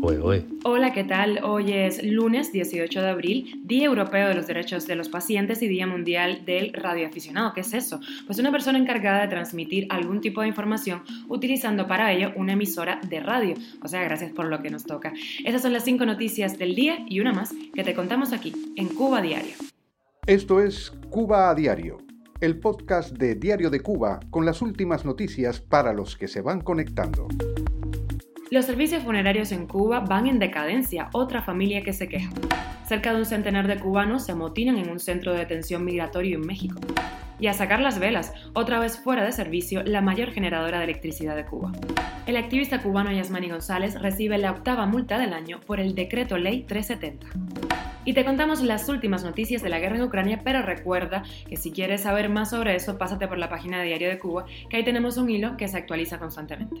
Hola, ¿qué tal? Hoy es lunes 18 de abril, Día Europeo de los Derechos de los Pacientes y Día Mundial del Radioaficionado. ¿Qué es eso? Pues una persona encargada de transmitir algún tipo de información utilizando para ello una emisora de radio. O sea, gracias por lo que nos toca. Esas son las cinco noticias del día y una más que te contamos aquí, en Cuba Diario. Esto es Cuba a Diario, el podcast de Diario de Cuba con las últimas noticias para los que se van conectando. Los servicios funerarios en Cuba van en decadencia, otra familia que se queja. Cerca de un centenar de cubanos se amotinan en un centro de detención migratorio en México. Y a sacar las velas, otra vez fuera de servicio, la mayor generadora de electricidad de Cuba. El activista cubano Yasmani González recibe la octava multa del año por el decreto ley 370. Y te contamos las últimas noticias de la guerra en Ucrania, pero recuerda que si quieres saber más sobre eso, pásate por la página de Diario de Cuba, que ahí tenemos un hilo que se actualiza constantemente.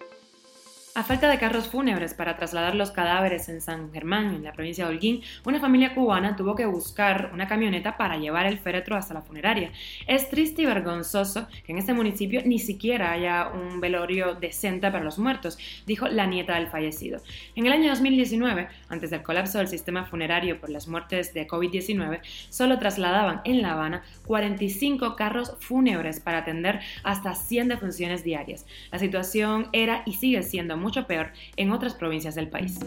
A falta de carros fúnebres para trasladar los cadáveres en San Germán, en la provincia de Holguín, una familia cubana tuvo que buscar una camioneta para llevar el féretro hasta la funeraria. Es triste y vergonzoso que en este municipio ni siquiera haya un velorio decente para los muertos, dijo la nieta del fallecido. En el año 2019, antes del colapso del sistema funerario por las muertes de COVID-19, solo trasladaban en La Habana 45 carros fúnebres para atender hasta 100 defunciones diarias. La situación era y sigue siendo mucho peor en otras provincias del país.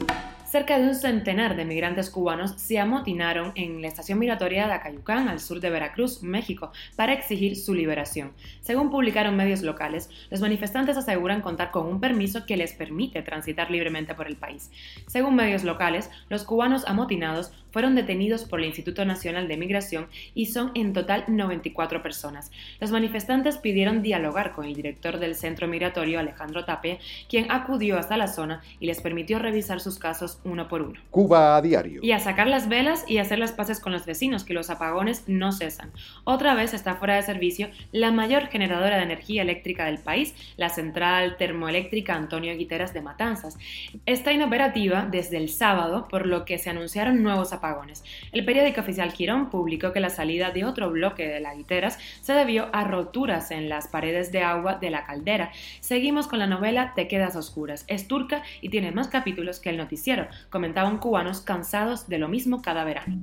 Cerca de un centenar de migrantes cubanos se amotinaron en la estación migratoria de Acayucán, al sur de Veracruz, México, para exigir su liberación. Según publicaron medios locales, los manifestantes aseguran contar con un permiso que les permite transitar libremente por el país. Según medios locales, los cubanos amotinados fueron detenidos por el Instituto Nacional de Migración y son en total 94 personas. Los manifestantes pidieron dialogar con el director del centro migratorio, Alejandro Tapia, quien acudió hasta la zona y les permitió revisar sus casos uno por uno. Cuba a diario. Y a sacar las velas y hacer las paces con los vecinos, que los apagones no cesan. Otra vez está fuera de servicio la mayor generadora de energía eléctrica del país, la central termoeléctrica Antonio Guiteras de Matanzas. Está inoperativa desde el sábado, por lo que se anunciaron nuevos apagones. El periódico oficial Quirón publicó que la salida de otro bloque de la Guiteras se debió a roturas en las paredes de agua de la caldera. Seguimos con la novela Te quedas oscuras. Es turca y tiene más capítulos que el noticiero, comentaban cubanos cansados de lo mismo cada verano.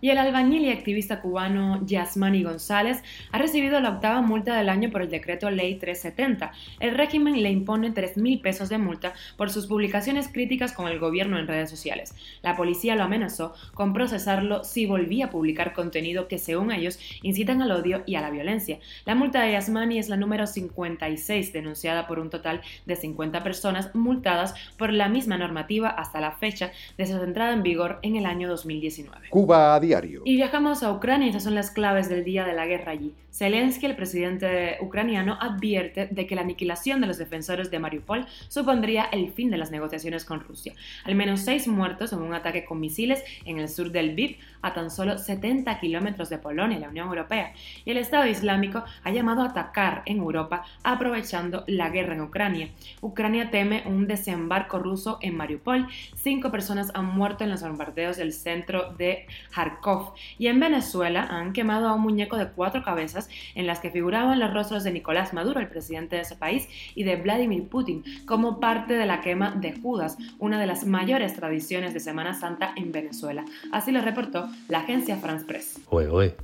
Y el albañil y activista cubano Yasmani González ha recibido la octava multa del año por el decreto Ley 370. El régimen le impone 3 mil pesos de multa por sus publicaciones críticas con el gobierno en redes sociales. La policía lo amenazó con procesarlo si volvía a publicar contenido que, según ellos, incitan al odio y a la violencia. La multa de Yasmani es la número 56, denunciada por un total de 50 personas multadas por la misma normativa hasta la fecha de su entrada en vigor en el año 2019. Cuba y viajamos a Ucrania, estas son las claves del día de la guerra allí. Zelensky, el presidente ucraniano, advierte de que la aniquilación de los defensores de Mariupol supondría el fin de las negociaciones con Rusia. Al menos seis muertos en un ataque con misiles en el sur del Lviv, a tan solo 70 kilómetros de Polonia y la Unión Europea. Y el Estado Islámico ha llamado a atacar en Europa aprovechando la guerra en Ucrania. Ucrania teme un desembarco ruso en Mariupol. Cinco personas han muerto en los bombardeos del centro de Kharkov y en Venezuela han quemado a un muñeco de cuatro cabezas en las que figuraban los rostros de Nicolás Maduro, el presidente de ese país, y de Vladimir Putin, como parte de la quema de Judas, una de las mayores tradiciones de Semana Santa en Venezuela. Así lo reportó la agencia France Press.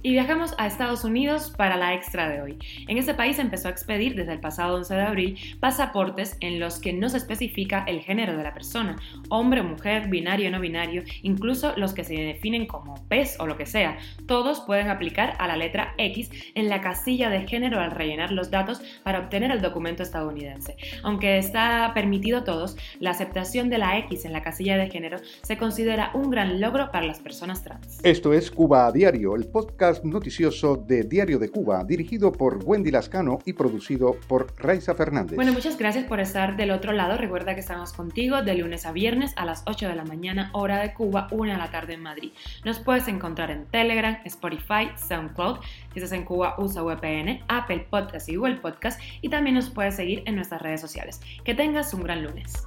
Y viajamos a Estados Unidos para la extra de hoy. En ese país empezó a expedir desde el pasado 11 de abril pasaportes en los que no se especifica el género de la persona, hombre o mujer, binario o no binario, incluso los que se definen como o lo que sea. Todos pueden aplicar a la letra X en la casilla de género al rellenar los datos para obtener el documento estadounidense. Aunque está permitido a todos, la aceptación de la X en la casilla de género se considera un gran logro para las personas trans. Esto es Cuba a Diario, el podcast noticioso de Diario de Cuba, dirigido por Wendy Lascano y producido por Raiza Fernández. Bueno, muchas gracias por estar del otro lado. Recuerda que estamos contigo de lunes a viernes a las 8 de la mañana, hora de Cuba, 1 de la tarde en Madrid. Nos puedes encontrar en Telegram, Spotify, SoundCloud. Si estás en Cuba, usa VPN, Apple Podcast y Google Podcast. Y también nos puedes seguir en nuestras redes sociales. Que tengas un gran lunes.